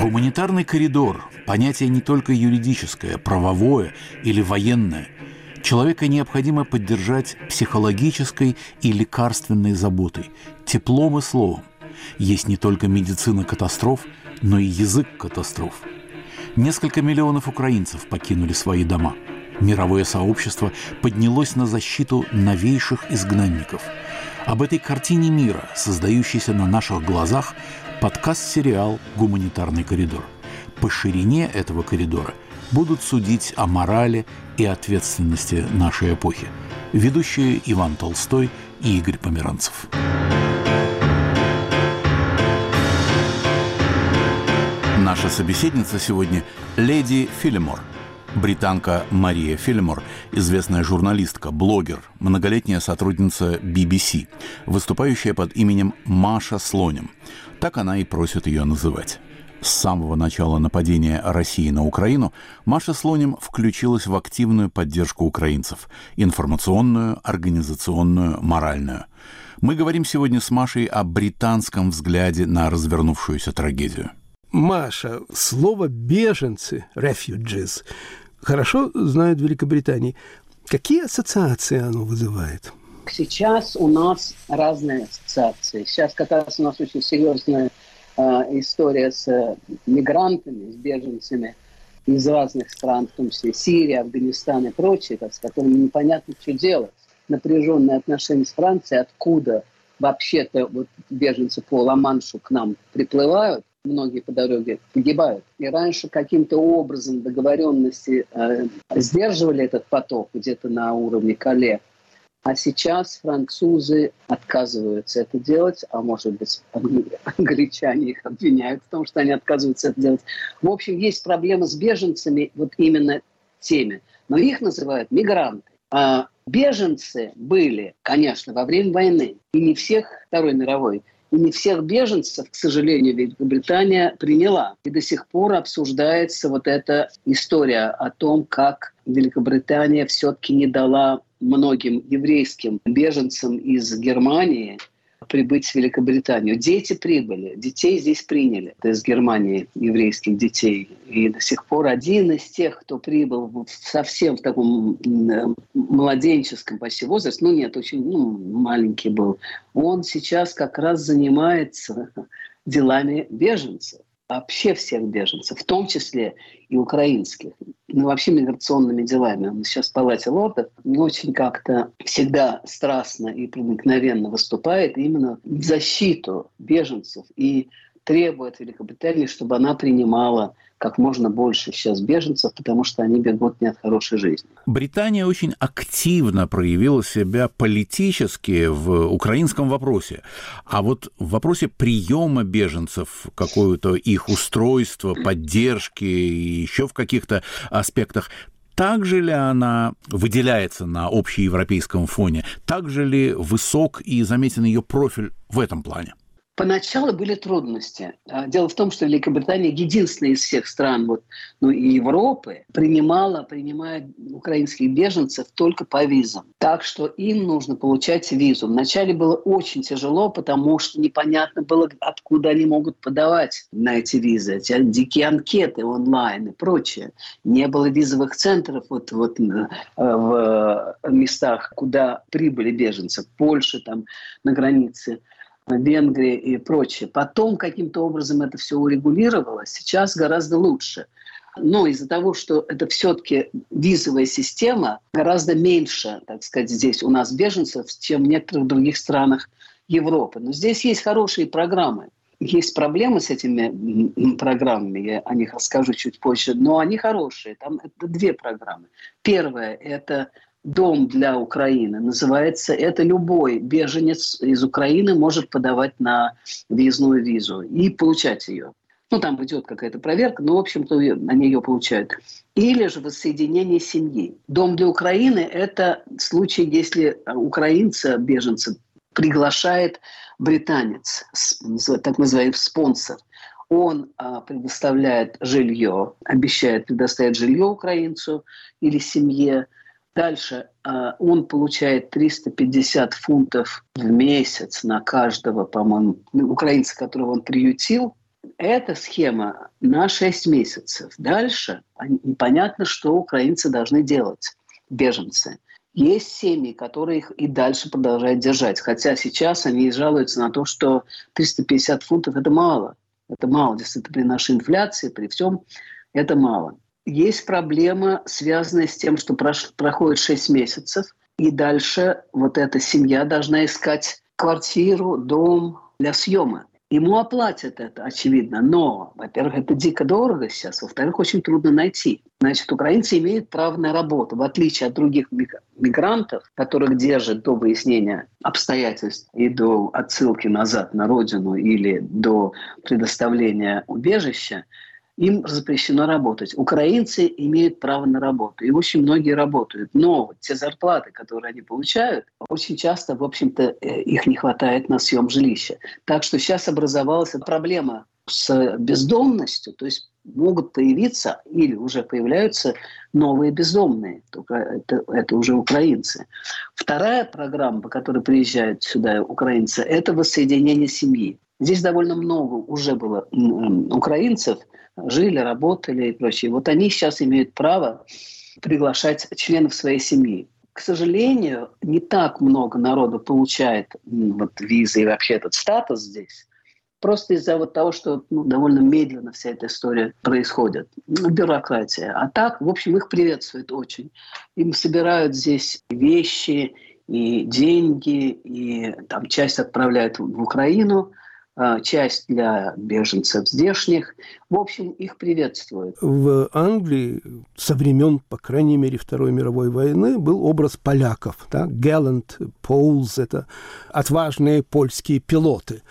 Гуманитарный коридор – понятие не только юридическое, правовое или военное. Человека необходимо поддержать психологической и лекарственной заботой, теплом и словом. Есть не только медицина катастроф, но и язык катастроф. Несколько миллионов украинцев покинули свои дома. Мировое сообщество поднялось на защиту новейших изгнанников. Об этой картине мира, создающейся на наших глазах, подкаст-сериал «Гуманитарный коридор». По ширине этого коридора будут судить о морали и ответственности нашей эпохи. Ведущие Иван Толстой и Игорь Померанцев. Наша собеседница сегодня – леди Филимор, британка Мария Филимор, известная журналистка, блогер, многолетняя сотрудница BBC, выступающая под именем Маша Слонем. Так она и просит ее называть. С самого начала нападения России на Украину Маша Слонем включилась в активную поддержку украинцев – информационную, организационную, моральную. Мы говорим сегодня с Машей о британском взгляде на развернувшуюся трагедию – Маша, слово «беженцы» refugees хорошо знают в Великобритании. Какие ассоциации оно вызывает? Сейчас у нас разные ассоциации. Сейчас как раз у нас очень серьезная э, история с э, мигрантами, с беженцами из разных стран, в том числе Сирия, Афганистан и прочие, с которыми непонятно, что делать. Напряженные отношения с Францией, откуда вообще-то вот беженцы по Ла-Маншу к нам приплывают, многие по дороге погибают. И раньше каким-то образом договоренности э, сдерживали этот поток где-то на уровне Кале. А сейчас французы отказываются это делать, а может быть англичане их обвиняют в том, что они отказываются это делать. В общем, есть проблема с беженцами, вот именно теми. Но их называют мигранты. А беженцы были, конечно, во время войны, и не всех Второй мировой, и не всех беженцев, к сожалению, Великобритания приняла. И до сих пор обсуждается вот эта история о том, как Великобритания все-таки не дала многим еврейским беженцам из Германии прибыть в Великобританию. Дети прибыли, детей здесь приняли из Германии, еврейских детей. И до сих пор один из тех, кто прибыл совсем в таком младенческом почти возрасте, ну нет, очень ну, маленький был, он сейчас как раз занимается делами беженцев вообще всех беженцев, в том числе и украинских, ну, вообще миграционными делами. Он сейчас в Палате лордов не очень как-то всегда страстно и проникновенно выступает именно в защиту беженцев и требует Великобритании, чтобы она принимала как можно больше сейчас беженцев, потому что они бегут не от хорошей жизни. Британия очень активно проявила себя политически в украинском вопросе. А вот в вопросе приема беженцев, какое-то их устройство, поддержки и еще в каких-то аспектах, также ли она выделяется на общеевропейском фоне? Также ли высок и заметен ее профиль в этом плане? Поначалу были трудности. А, дело в том, что Великобритания единственная из всех стран вот, ну, и Европы принимала, принимает украинских беженцев только по визам. Так что им нужно получать визу. Вначале было очень тяжело, потому что непонятно было, откуда они могут подавать на эти визы. Эти дикие анкеты онлайн и прочее. Не было визовых центров вот, вот э, в местах, куда прибыли беженцы. В Польше, там, на границе Венгрии и прочее. Потом каким-то образом это все урегулировалось. Сейчас гораздо лучше. Но из-за того, что это все-таки визовая система, гораздо меньше, так сказать, здесь у нас беженцев, чем в некоторых других странах Европы. Но здесь есть хорошие программы. Есть проблемы с этими программами, я о них расскажу чуть позже, но они хорошие. Там это две программы. Первая – это дом для Украины называется. Это любой беженец из Украины может подавать на въездную визу и получать ее. Ну, там идет какая-то проверка, но, в общем-то, они ее получают. Или же воссоединение семьи. Дом для Украины – это случай, если украинца, беженца, приглашает британец, так называемый спонсор. Он а, предоставляет жилье, обещает предоставить жилье украинцу или семье, Дальше он получает 350 фунтов в месяц на каждого, по-моему, украинца, которого он приютил. Эта схема на 6 месяцев. Дальше непонятно, что украинцы должны делать, беженцы. Есть семьи, которые их и дальше продолжают держать. Хотя сейчас они жалуются на то, что 350 фунтов – это мало. Это мало, действительно, при нашей инфляции, при всем это мало. Есть проблема, связанная с тем, что проходит 6 месяцев, и дальше вот эта семья должна искать квартиру, дом для съема. Ему оплатят это, очевидно, но, во-первых, это дико дорого сейчас, во-вторых, очень трудно найти. Значит, украинцы имеют право на работу, в отличие от других мигрантов, которых держат до выяснения обстоятельств и до отсылки назад на родину или до предоставления убежища им запрещено работать. Украинцы имеют право на работу, и очень многие работают. Но те зарплаты, которые они получают, очень часто, в общем-то, э, их не хватает на съем жилища. Так что сейчас образовалась проблема с бездомностью, то есть могут появиться или уже появляются новые бездомные. Только это, это уже украинцы. Вторая программа, по которой приезжают сюда украинцы, это воссоединение семьи. Здесь довольно много уже было украинцев – жили, работали и прочее. Вот они сейчас имеют право приглашать членов своей семьи. К сожалению, не так много народу получает вот, визы и вообще этот статус здесь. Просто из-за вот того, что ну, довольно медленно вся эта история происходит. Ну, бюрократия. А так, в общем, их приветствуют очень. Им собирают здесь вещи и деньги, и там часть отправляют в Украину – часть для беженцев здешних. В общем, их приветствуют. В Англии со времен, по крайней мере, Второй мировой войны был образ поляков. Да? Gallant Poles – это отважные польские пилоты.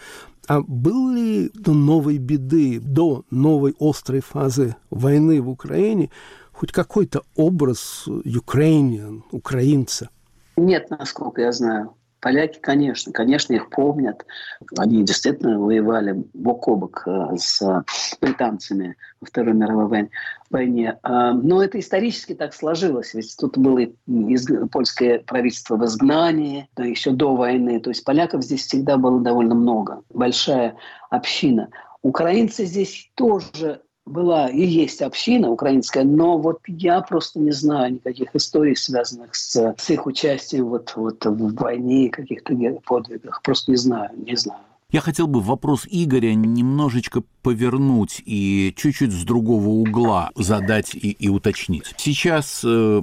А был ли до новой беды, до новой острой фазы войны в Украине хоть какой-то образ Ukrainian, украинца? Нет, насколько я знаю. Поляки, конечно, конечно, их помнят. Они действительно воевали бок о бок э, с британцами во Второй мировой войне. А, но это исторически так сложилось. Ведь тут было польское правительство в изгнании, да, еще до войны. То есть поляков здесь всегда было довольно много. Большая община. Украинцы здесь тоже была и есть община украинская, но вот я просто не знаю никаких историй, связанных с, с их участием вот, вот в войне каких-то подвигах. Просто не знаю, не знаю. Я хотел бы вопрос Игоря немножечко повернуть и чуть-чуть с другого угла задать и, и уточнить. Сейчас э,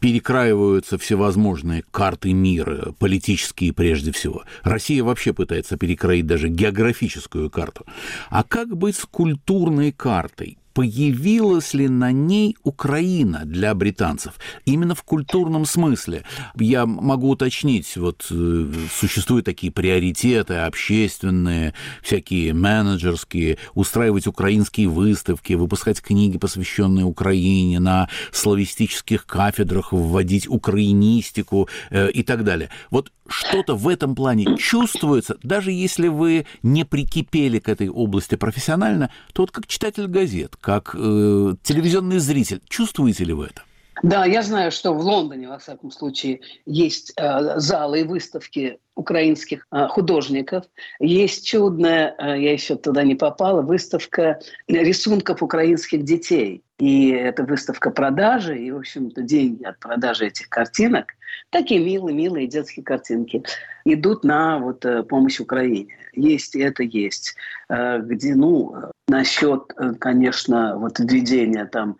перекраиваются всевозможные карты мира, политические прежде всего. Россия вообще пытается перекроить даже географическую карту. А как быть с культурной картой? Появилась ли на ней Украина для британцев? Именно в культурном смысле. Я могу уточнить, вот э, существуют такие приоритеты общественные, всякие менеджерские, устраивать украинские выставки, выпускать книги, посвященные Украине, на славистических кафедрах вводить украинистику э, и так далее. Вот что-то в этом плане чувствуется, даже если вы не прикипели к этой области профессионально, то вот как читатель газет, как э, телевизионный зритель, чувствуете ли вы это? Да, я знаю, что в Лондоне, во всяком случае, есть э, залы и выставки украинских э, художников. Есть чудная, э, я еще туда не попала, выставка рисунков украинских детей. И это выставка продажи, и, в общем-то, деньги от продажи этих картинок, такие милые-милые детские картинки, идут на вот, э, помощь Украине. Есть это есть. Э, где, ну, насчет, э, конечно, вот введения там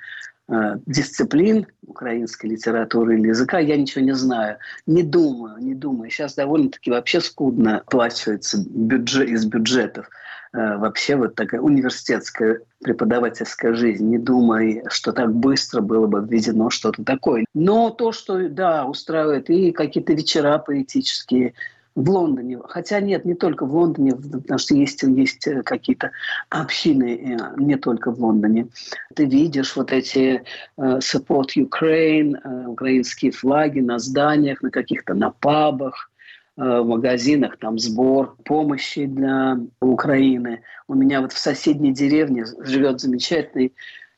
дисциплин украинской литературы или языка, я ничего не знаю. Не думаю, не думаю. Сейчас довольно-таки вообще скудно оплачивается бюджет, из бюджетов. Э, вообще вот такая университетская преподавательская жизнь. Не думаю, что так быстро было бы введено что-то такое. Но то, что, да, устраивает и какие-то вечера поэтические, в Лондоне. Хотя нет, не только в Лондоне, потому что есть, есть э, какие-то общины э, не только в Лондоне. Ты видишь вот эти uh, Support Ukraine, украинские флаги на зданиях, на каких-то на пабах, в магазинах, там сбор помощи для Украины. У меня вот в соседней деревне живет замечательный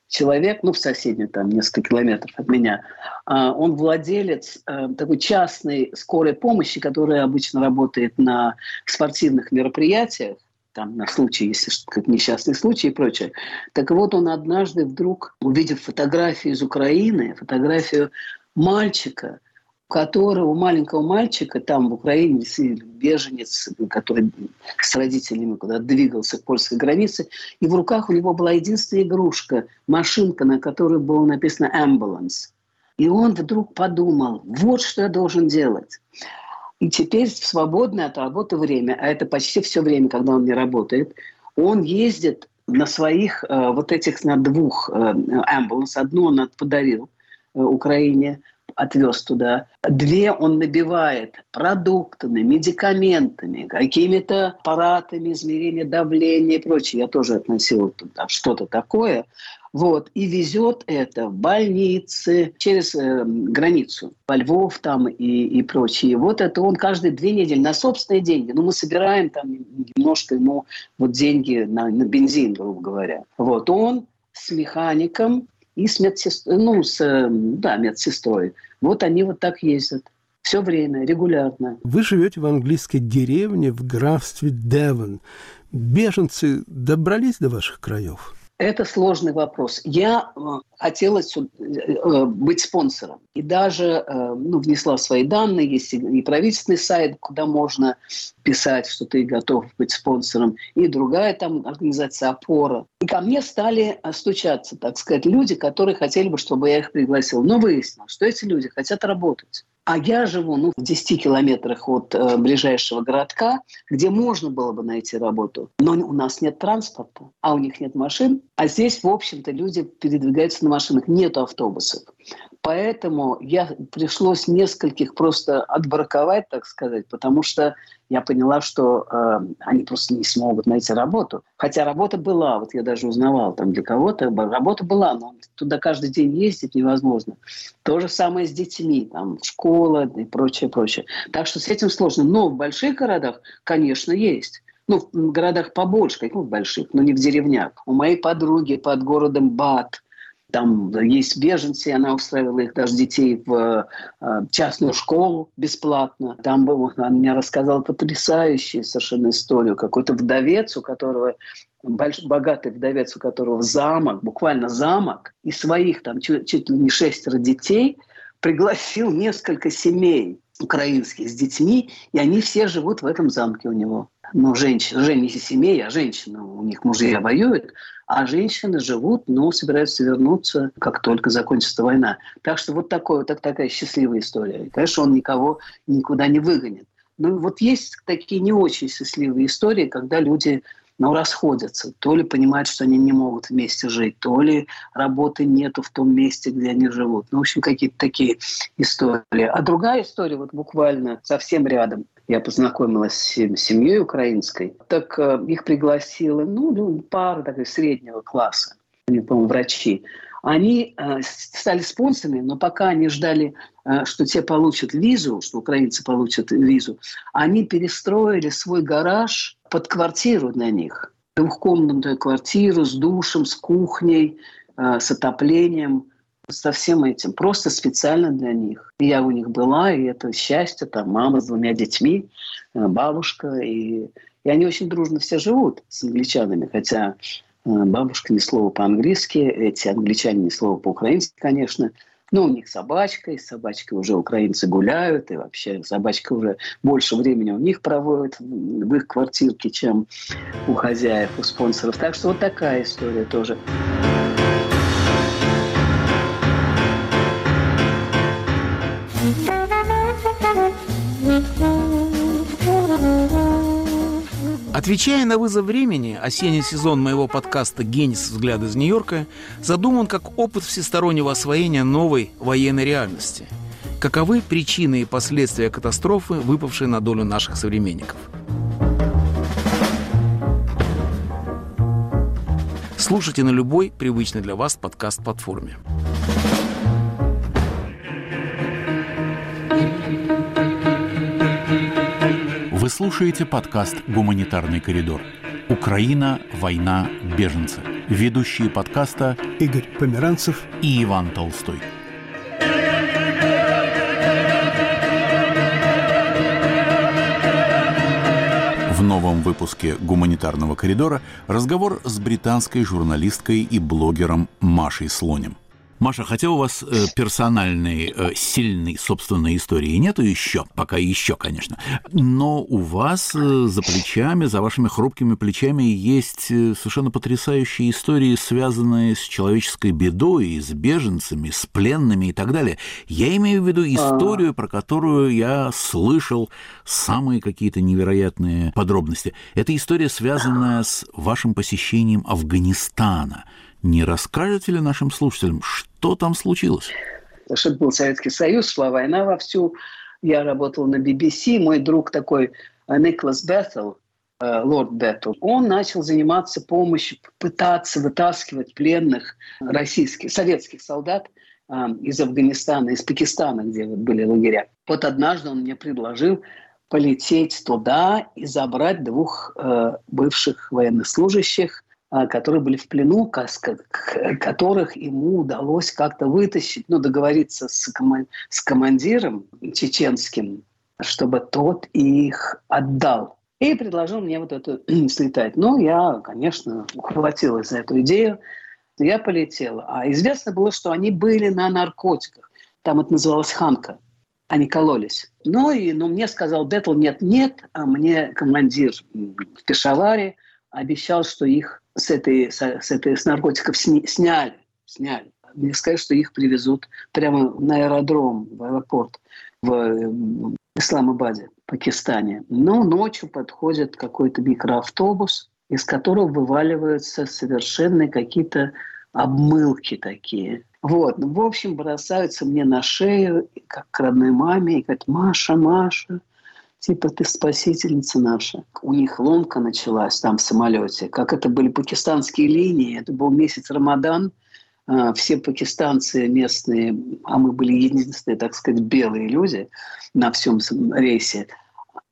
человек, ну, в соседнем, там, несколько километров от меня, а, он владелец э, такой частной скорой помощи, которая обычно работает на спортивных мероприятиях, там, на случай, если как несчастный случай и прочее. Так вот, он однажды вдруг, увидев фотографию из Украины, фотографию мальчика, которого, маленького мальчика там в Украине, беженец, который с родителями куда двигался к польской границе, и в руках у него была единственная игрушка, машинка, на которой было написано «ambulance». И он вдруг подумал, вот что я должен делать. И теперь в свободное от работы время, а это почти все время, когда он не работает, он ездит на своих э, вот этих на двух э, амбуланс. Одну он подарил э, Украине, отвез туда. Две он набивает продуктами, медикаментами, какими-то аппаратами измерения давления и прочее. Я тоже относил туда что-то такое. Вот, и везет это в больницы через э, границу, во Львов там и, и прочее. Вот это он каждые две недели на собственные деньги. Ну, мы собираем там немножко ему вот деньги на, на бензин, грубо говоря. Вот он с механиком и с медсестрой, ну, с, э, да, медсестрой. Вот они вот так ездят. Все время, регулярно. Вы живете в английской деревне в графстве Девон. Беженцы добрались до ваших краев? Это сложный вопрос. Я э, хотела э, быть спонсором. И даже ну, внесла свои данные. Есть и правительственный сайт, куда можно писать, что ты готов быть спонсором. И другая там организация «Опора». И ко мне стали стучаться, так сказать, люди, которые хотели бы, чтобы я их пригласил. Но выяснилось, что эти люди хотят работать. А я живу ну, в 10 километрах от э, ближайшего городка, где можно было бы найти работу. Но у нас нет транспорта, а у них нет машин. А здесь, в общем-то, люди передвигаются на машинах. Нет автобусов. Поэтому я пришлось нескольких просто отбраковать, так сказать, потому что я поняла, что э, они просто не смогут найти работу. Хотя работа была, вот я даже узнавала, там для кого-то работа была, но туда каждый день ездить невозможно. То же самое с детьми, там школа и прочее, прочее. Так что с этим сложно. Но в больших городах, конечно, есть. Ну, в городах побольше, как ну, больших, но не в деревнях. У моей подруги под городом Бат – там есть беженцы, она устраивала их даже детей в э, частную школу бесплатно. Там был, она мне рассказала потрясающую совершенно историю. Какой-то вдовец, у которого больш, богатый вдовец, у которого замок, буквально замок, и своих там чуть, чуть ли не шестеро детей пригласил несколько семей украинских с детьми, и они все живут в этом замке у него. Ну, женщины, не семей, а женщины, у них мужья воюют, а женщины живут, но собираются вернуться, как только закончится война. Так что вот такое, так, такая счастливая история. И, конечно, он никого никуда не выгонит. Но вот есть такие не очень счастливые истории, когда люди ну, расходятся. То ли понимают, что они не могут вместе жить, то ли работы нету в том месте, где они живут. Ну, в общем, какие-то такие истории. А другая история, вот буквально совсем рядом – я познакомилась с семьей украинской, так э, их пригласила, ну, ну пара такой среднего класса, они, по-моему, врачи. Они э, стали спонсорами, но пока они ждали, э, что те получат визу, что украинцы получат визу, они перестроили свой гараж под квартиру для них. Двухкомнатную квартиру с душем, с кухней, с отоплением – со всем этим, просто специально для них. Я у них была, и это счастье, там мама с двумя детьми, э, бабушка, и, и они очень дружно все живут с англичанами, хотя э, бабушка ни слова по-английски, эти англичане ни слова по-украински, конечно, но у них собачка, и с уже украинцы гуляют, и вообще собачка уже больше времени у них проводит в их квартирке, чем у хозяев, у спонсоров. Так что вот такая история тоже. Отвечая на вызов времени, осенний сезон моего подкаста «Генис. Взгляд из Нью-Йорка» задуман как опыт всестороннего освоения новой военной реальности. Каковы причины и последствия катастрофы, выпавшей на долю наших современников? Слушайте на любой привычной для вас подкаст-платформе. Слушаете подкаст «Гуманитарный коридор». Украина, война, беженцы. Ведущие подкаста Игорь Померанцев и Иван Толстой. В новом выпуске «Гуманитарного коридора» разговор с британской журналисткой и блогером Машей Слонем. Маша, хотя у вас э, персональной, э, сильной собственной истории нету еще, пока еще, конечно, но у вас э, за плечами, за вашими хрупкими плечами есть совершенно потрясающие истории, связанные с человеческой бедой, с беженцами, с пленными и так далее. Я имею в виду а. историю, про которую я слышал самые какие-то невероятные подробности. Это история, связанная с вашим посещением Афганистана – не расскажете ли нашим слушателям, что там случилось? Что был Советский Союз, шла война вовсю. Я работал на BBC. Мой друг такой э, Николас Беттел, э, лорд Беттл, он начал заниматься помощью, пытаться вытаскивать пленных российских, советских солдат э, из Афганистана, из Пакистана, где вот были лагеря. Вот однажды он мне предложил полететь туда и забрать двух э, бывших военнослужащих которые были в плену, которых ему удалось как-то вытащить, ну, договориться с, с командиром чеченским, чтобы тот их отдал. И предложил мне вот это слетать. Ну, я, конечно, ухватилась за эту идею. Я полетела. А известно было, что они были на наркотиках. Там это называлось ханка. Они кололись. Ну, и ну, мне сказал Бетл, нет-нет, а мне командир в Пешаваре обещал, что их с этой, с, с этой с наркотиков сни, сняли, сняли. Мне сказали, что их привезут прямо на аэродром, в аэропорт в Исламабаде, Пакистане. Но ночью подходит какой-то микроавтобус, из которого вываливаются совершенно какие-то обмылки такие. Вот. В общем, бросаются мне на шею, как к родной маме, и говорят, Маша, Маша, типа ты спасительница наша. У них ломка началась там в самолете. Как это были пакистанские линии, это был месяц Рамадан, а, все пакистанцы местные, а мы были единственные, так сказать, белые люди на всем рейсе,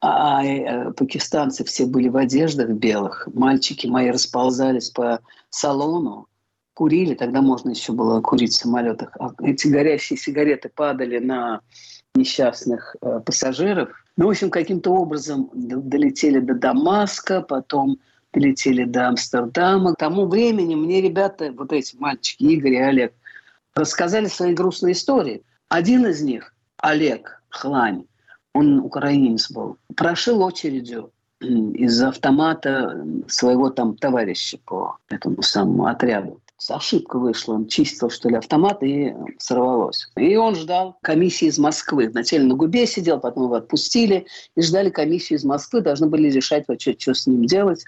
а э, пакистанцы все были в одеждах белых. Мальчики мои расползались по салону, курили, тогда можно еще было курить в самолетах. А эти горящие сигареты падали на несчастных э, пассажиров. Ну, в общем, каким-то образом долетели до Дамаска, потом долетели до Амстердама. К тому времени мне ребята, вот эти мальчики, Игорь и Олег, рассказали свои грустные истории. Один из них, Олег Хлань, он украинец был, прошил очередью из автомата своего там товарища по этому самому отряду ошибка вышла. Он чистил, что ли, автомат, и сорвалось. И он ждал комиссии из Москвы. Вначале на губе сидел, потом его отпустили. И ждали комиссию из Москвы. Должны были решать, вот, что, что с ним делать.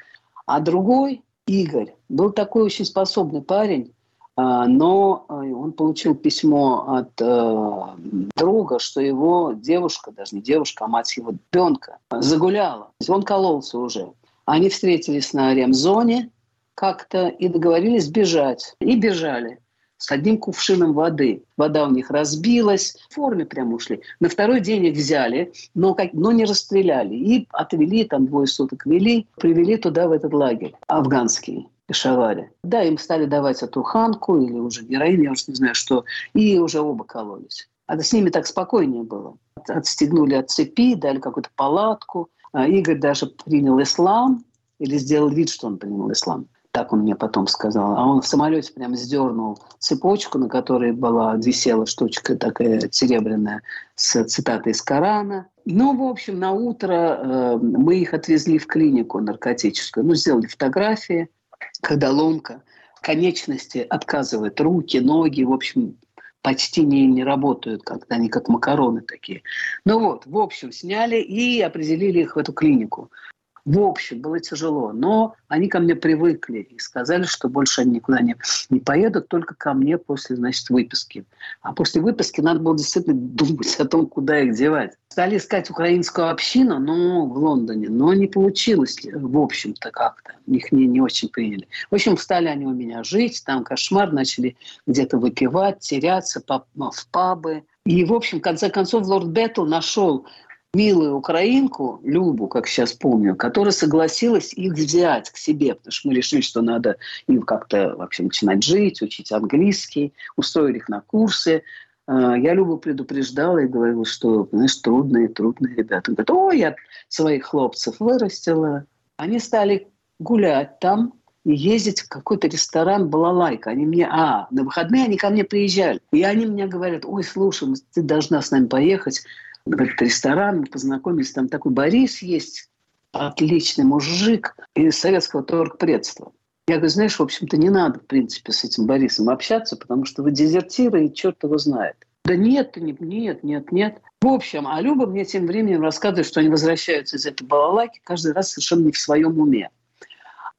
А другой, Игорь, был такой очень способный парень, а, но а, он получил письмо от э, друга, что его девушка, даже не девушка, а мать его ребенка, загуляла. Он кололся уже. Они встретились на ремзоне, как-то и договорились бежать. И бежали с одним кувшином воды. Вода у них разбилась, в форме прям ушли. На второй день их взяли, но, как, но не расстреляли. И отвели, там двое суток вели, привели туда, в этот лагерь афганский. Пешаваре. Да, им стали давать эту ханку или уже героин, я уже не знаю что, и уже оба кололись. А с ними так спокойнее было. Отстегнули от цепи, дали какую-то палатку. А Игорь даже принял ислам, или сделал вид, что он принял ислам так он мне потом сказал. А он в самолете прям сдернул цепочку, на которой была висела штучка такая серебряная с цитатой из Корана. Ну, в общем, на утро э, мы их отвезли в клинику наркотическую. Ну, сделали фотографии, когда ломка, конечности отказывают, руки, ноги, в общем, почти не, не работают, как-то они как макароны такие. Ну вот, в общем, сняли и определили их в эту клинику. В общем, было тяжело, но они ко мне привыкли и сказали, что больше они никуда не, не поедут, только ко мне после, значит, выписки. А после выписки надо было действительно думать о том, куда их девать. Стали искать украинскую общину, но в Лондоне, но не получилось, в общем-то, как-то. Их не, не очень приняли. В общем, стали они у меня жить, там кошмар, начали где-то выпивать, теряться в пабы. И, в общем, в конце концов, лорд Беттл нашел милую украинку, Любу, как сейчас помню, которая согласилась их взять к себе, потому что мы решили, что надо им как-то вообще начинать жить, учить английский, устроили их на курсы. А, я Любу предупреждала и говорила, что, знаешь, трудные, трудные ребята. Он говорит, о, я своих хлопцев вырастила. Они стали гулять там, и ездить в какой-то ресторан «Балалайка». Они мне, а, на выходные они ко мне приезжали. И они мне говорят, ой, слушай, ты должна с нами поехать в этот ресторан. Мы познакомились, там такой Борис есть, отличный мужик из советского торгпредства. Я говорю, знаешь, в общем-то, не надо, в принципе, с этим Борисом общаться, потому что вы дезертиры, и черт его знает. Да нет, нет, нет, нет. В общем, а Люба мне тем временем рассказывает, что они возвращаются из этой балалайки каждый раз совершенно не в своем уме.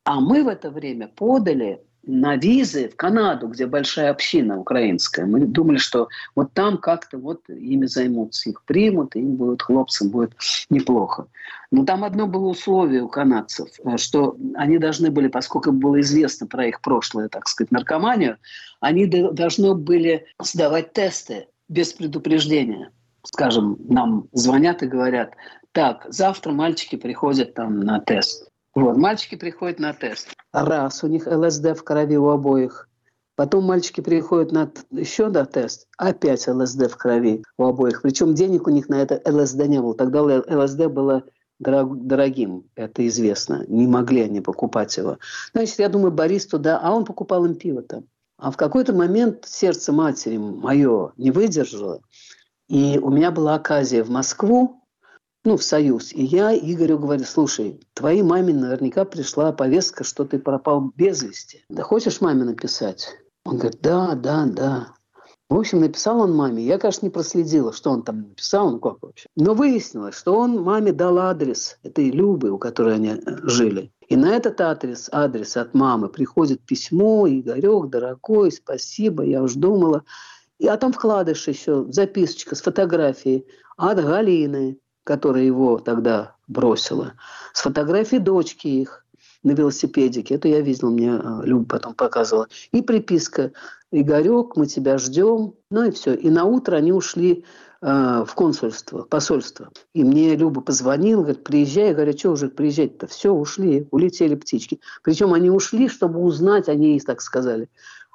А мы в это время подали на визы в Канаду, где большая община украинская. Мы думали, что вот там как-то вот ими займутся, их примут, им будет, хлопцам будет неплохо. Но там одно было условие у канадцев, э, что они должны были, поскольку было известно про их прошлое, так сказать, наркоманию, они должны были сдавать тесты без предупреждения. Скажем, нам звонят и говорят, так, завтра мальчики приходят там на тест. Вот, мальчики приходят на тест. Раз, у них ЛСД в крови у обоих. Потом мальчики приходят на еще на тест, опять ЛСД в крови у обоих. Причем денег у них на это ЛСД не было. Тогда ЛСД было дорогим, это известно. Не могли они покупать его. Значит, я думаю, Борис туда, а он покупал им пиво там. А в какой-то момент сердце матери мое не выдержало. И у меня была оказия в Москву ну, в Союз. И я Игорю говорю, слушай, твоей маме наверняка пришла повестка, что ты пропал без вести. Да хочешь маме написать? Он говорит, да, да, да. В общем, написал он маме. Я, конечно, не проследила, что он там написал, ну как вообще. Но выяснилось, что он маме дал адрес этой Любы, у которой они э, жили. И на этот адрес, адрес от мамы приходит письмо, Игорек, дорогой, спасибо, я уж думала. И, а там вкладыш еще, записочка с фотографией от Галины которая его тогда бросила, с фотографией дочки их на велосипедике. Это я видела, мне э, Люба потом показывала. И приписка «Игорек, мы тебя ждем». Ну и все. И на утро они ушли э, в консульство, посольство. И мне Люба позвонила, говорит, приезжай. Я говорю, что уже приезжать-то? Все, ушли, улетели птички. Причем они ушли, чтобы узнать, они так сказали,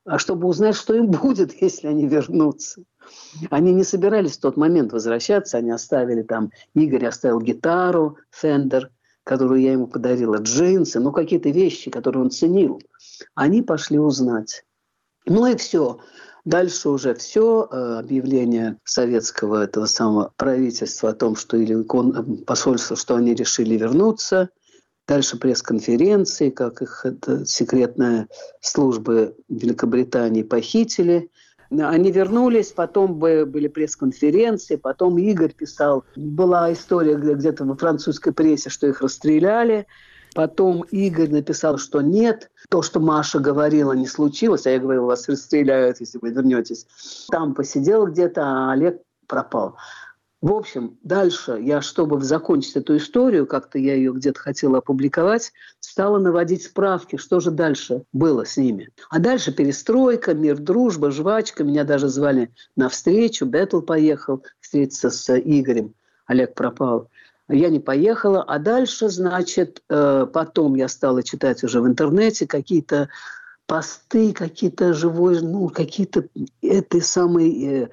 а чтобы узнать, что им будет, если они вернутся. Они не собирались в тот момент возвращаться, они оставили там, Игорь оставил гитару, Фендер, которую я ему подарила, джинсы, ну какие-то вещи, которые он ценил. Они пошли узнать. Ну и все. Дальше уже все, э, объявление советского этого самого правительства о том, что или посольство, что они решили вернуться. Дальше пресс-конференции, как их это, секретная служба Великобритании похитили – они вернулись, потом были пресс-конференции, потом Игорь писал. Была история где-то во французской прессе, что их расстреляли. Потом Игорь написал, что нет, то, что Маша говорила, не случилось, а я говорила, вас расстреляют, если вы вернетесь. Там посидел где-то, а Олег пропал. В общем, дальше я, чтобы закончить эту историю, как-то я ее где-то хотела опубликовать, стала наводить справки, что же дальше было с ними. А дальше перестройка, мир, дружба, жвачка. Меня даже звали на встречу. Бетл поехал встретиться с Игорем. Олег пропал. Я не поехала. А дальше, значит, э, потом я стала читать уже в интернете какие-то посты, какие-то живой, ну, какие-то этой самой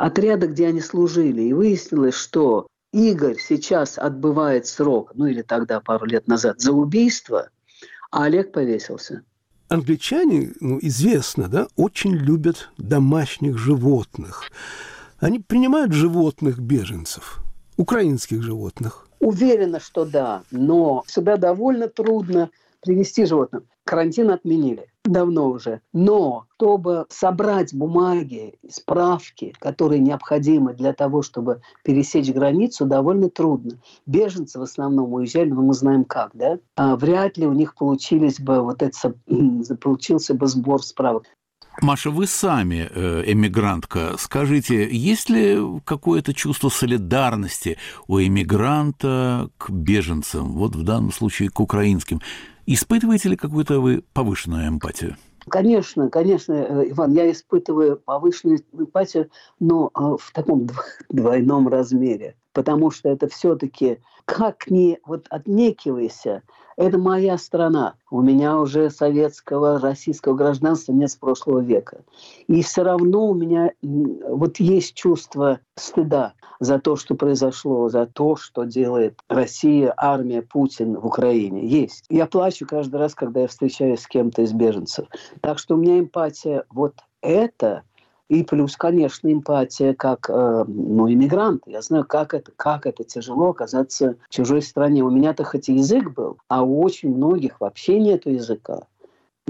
отряда, где они служили. И выяснилось, что Игорь сейчас отбывает срок, ну или тогда, пару лет назад, за убийство, а Олег повесился. Англичане, ну, известно, да, очень любят домашних животных. Они принимают животных беженцев, украинских животных. Уверена, что да, но сюда довольно трудно привести животных. Карантин отменили давно уже. Но чтобы собрать бумаги, справки, которые необходимы для того, чтобы пересечь границу, довольно трудно. Беженцы в основном уезжали, но мы знаем как, да? А вряд ли у них получились бы вот это, получился бы сбор справок. Маша, вы сами э, эмигрантка. Скажите, есть ли какое-то чувство солидарности у эмигранта к беженцам, вот в данном случае к украинским? Испытываете ли какую-то вы повышенную эмпатию? Конечно, конечно, э, Иван, я испытываю повышенную эмпатию, но э, в таком двойном размере. Потому что это все-таки, как ни вот отнекивайся, это моя страна. У меня уже советского, российского гражданства нет с прошлого века. И все равно у меня вот есть чувство стыда за то, что произошло, за то, что делает Россия, армия, Путин в Украине. Есть. Я плачу каждый раз, когда я встречаюсь с кем-то из беженцев. Так что у меня эмпатия вот это и плюс, конечно, эмпатия как э, ну, иммигрант. Я знаю, как это, как это тяжело оказаться в чужой стране. У меня-то хоть и язык был, а у очень многих вообще нет языка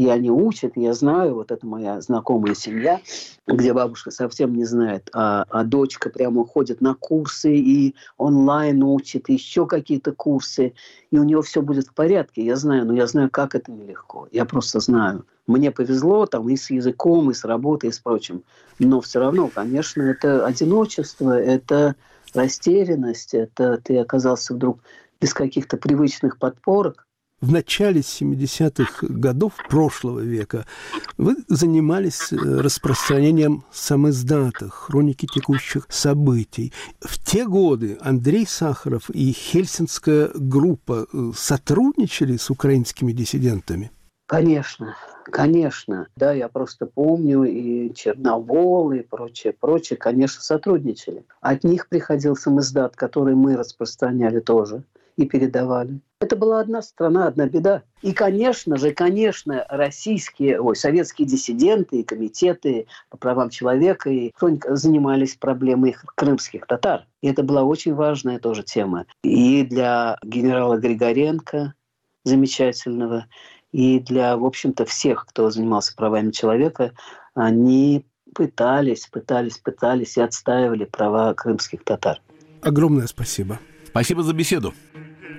и они учат, я знаю, вот это моя знакомая семья, где бабушка совсем не знает, а, а дочка прямо ходит на курсы и онлайн учит, и еще какие-то курсы, и у нее все будет в порядке, я знаю, но я знаю, как это нелегко, я просто знаю. Мне повезло там и с языком, и с работой, и с прочим, но все равно, конечно, это одиночество, это растерянность, это ты оказался вдруг без каких-то привычных подпорок, в начале 70-х годов прошлого века вы занимались э, распространением самиздата, хроники текущих событий. В те годы Андрей Сахаров и Хельсинская группа э, сотрудничали с украинскими диссидентами? Конечно, конечно. Да, я просто помню и Черновол, и прочее, прочее, конечно, сотрудничали. От них приходил самиздат, который мы распространяли тоже и передавали. Это была одна страна, одна беда. И, конечно же, конечно, российские, ой, советские диссиденты и комитеты по правам человека и хроника занимались проблемой крымских татар. И это была очень важная тоже тема. И для генерала Григоренко, замечательного, и для, в общем-то, всех, кто занимался правами человека, они пытались, пытались, пытались и отстаивали права крымских татар. Огромное спасибо. Спасибо за беседу.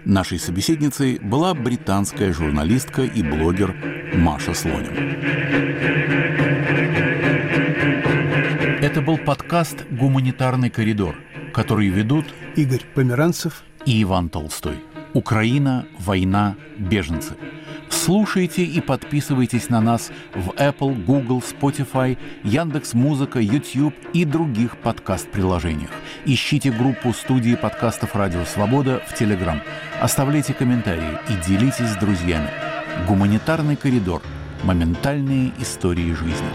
Нашей собеседницей была британская журналистка и блогер Маша Слонин. Это был подкаст «Гуманитарный коридор», который ведут Игорь Померанцев и Иван Толстой. Украина, война, беженцы – Слушайте и подписывайтесь на нас в Apple, Google, Spotify, Яндекс Музыка, YouTube и других подкаст-приложениях. Ищите группу студии подкастов «Радио Свобода» в Telegram. Оставляйте комментарии и делитесь с друзьями. Гуманитарный коридор. Моментальные истории жизни.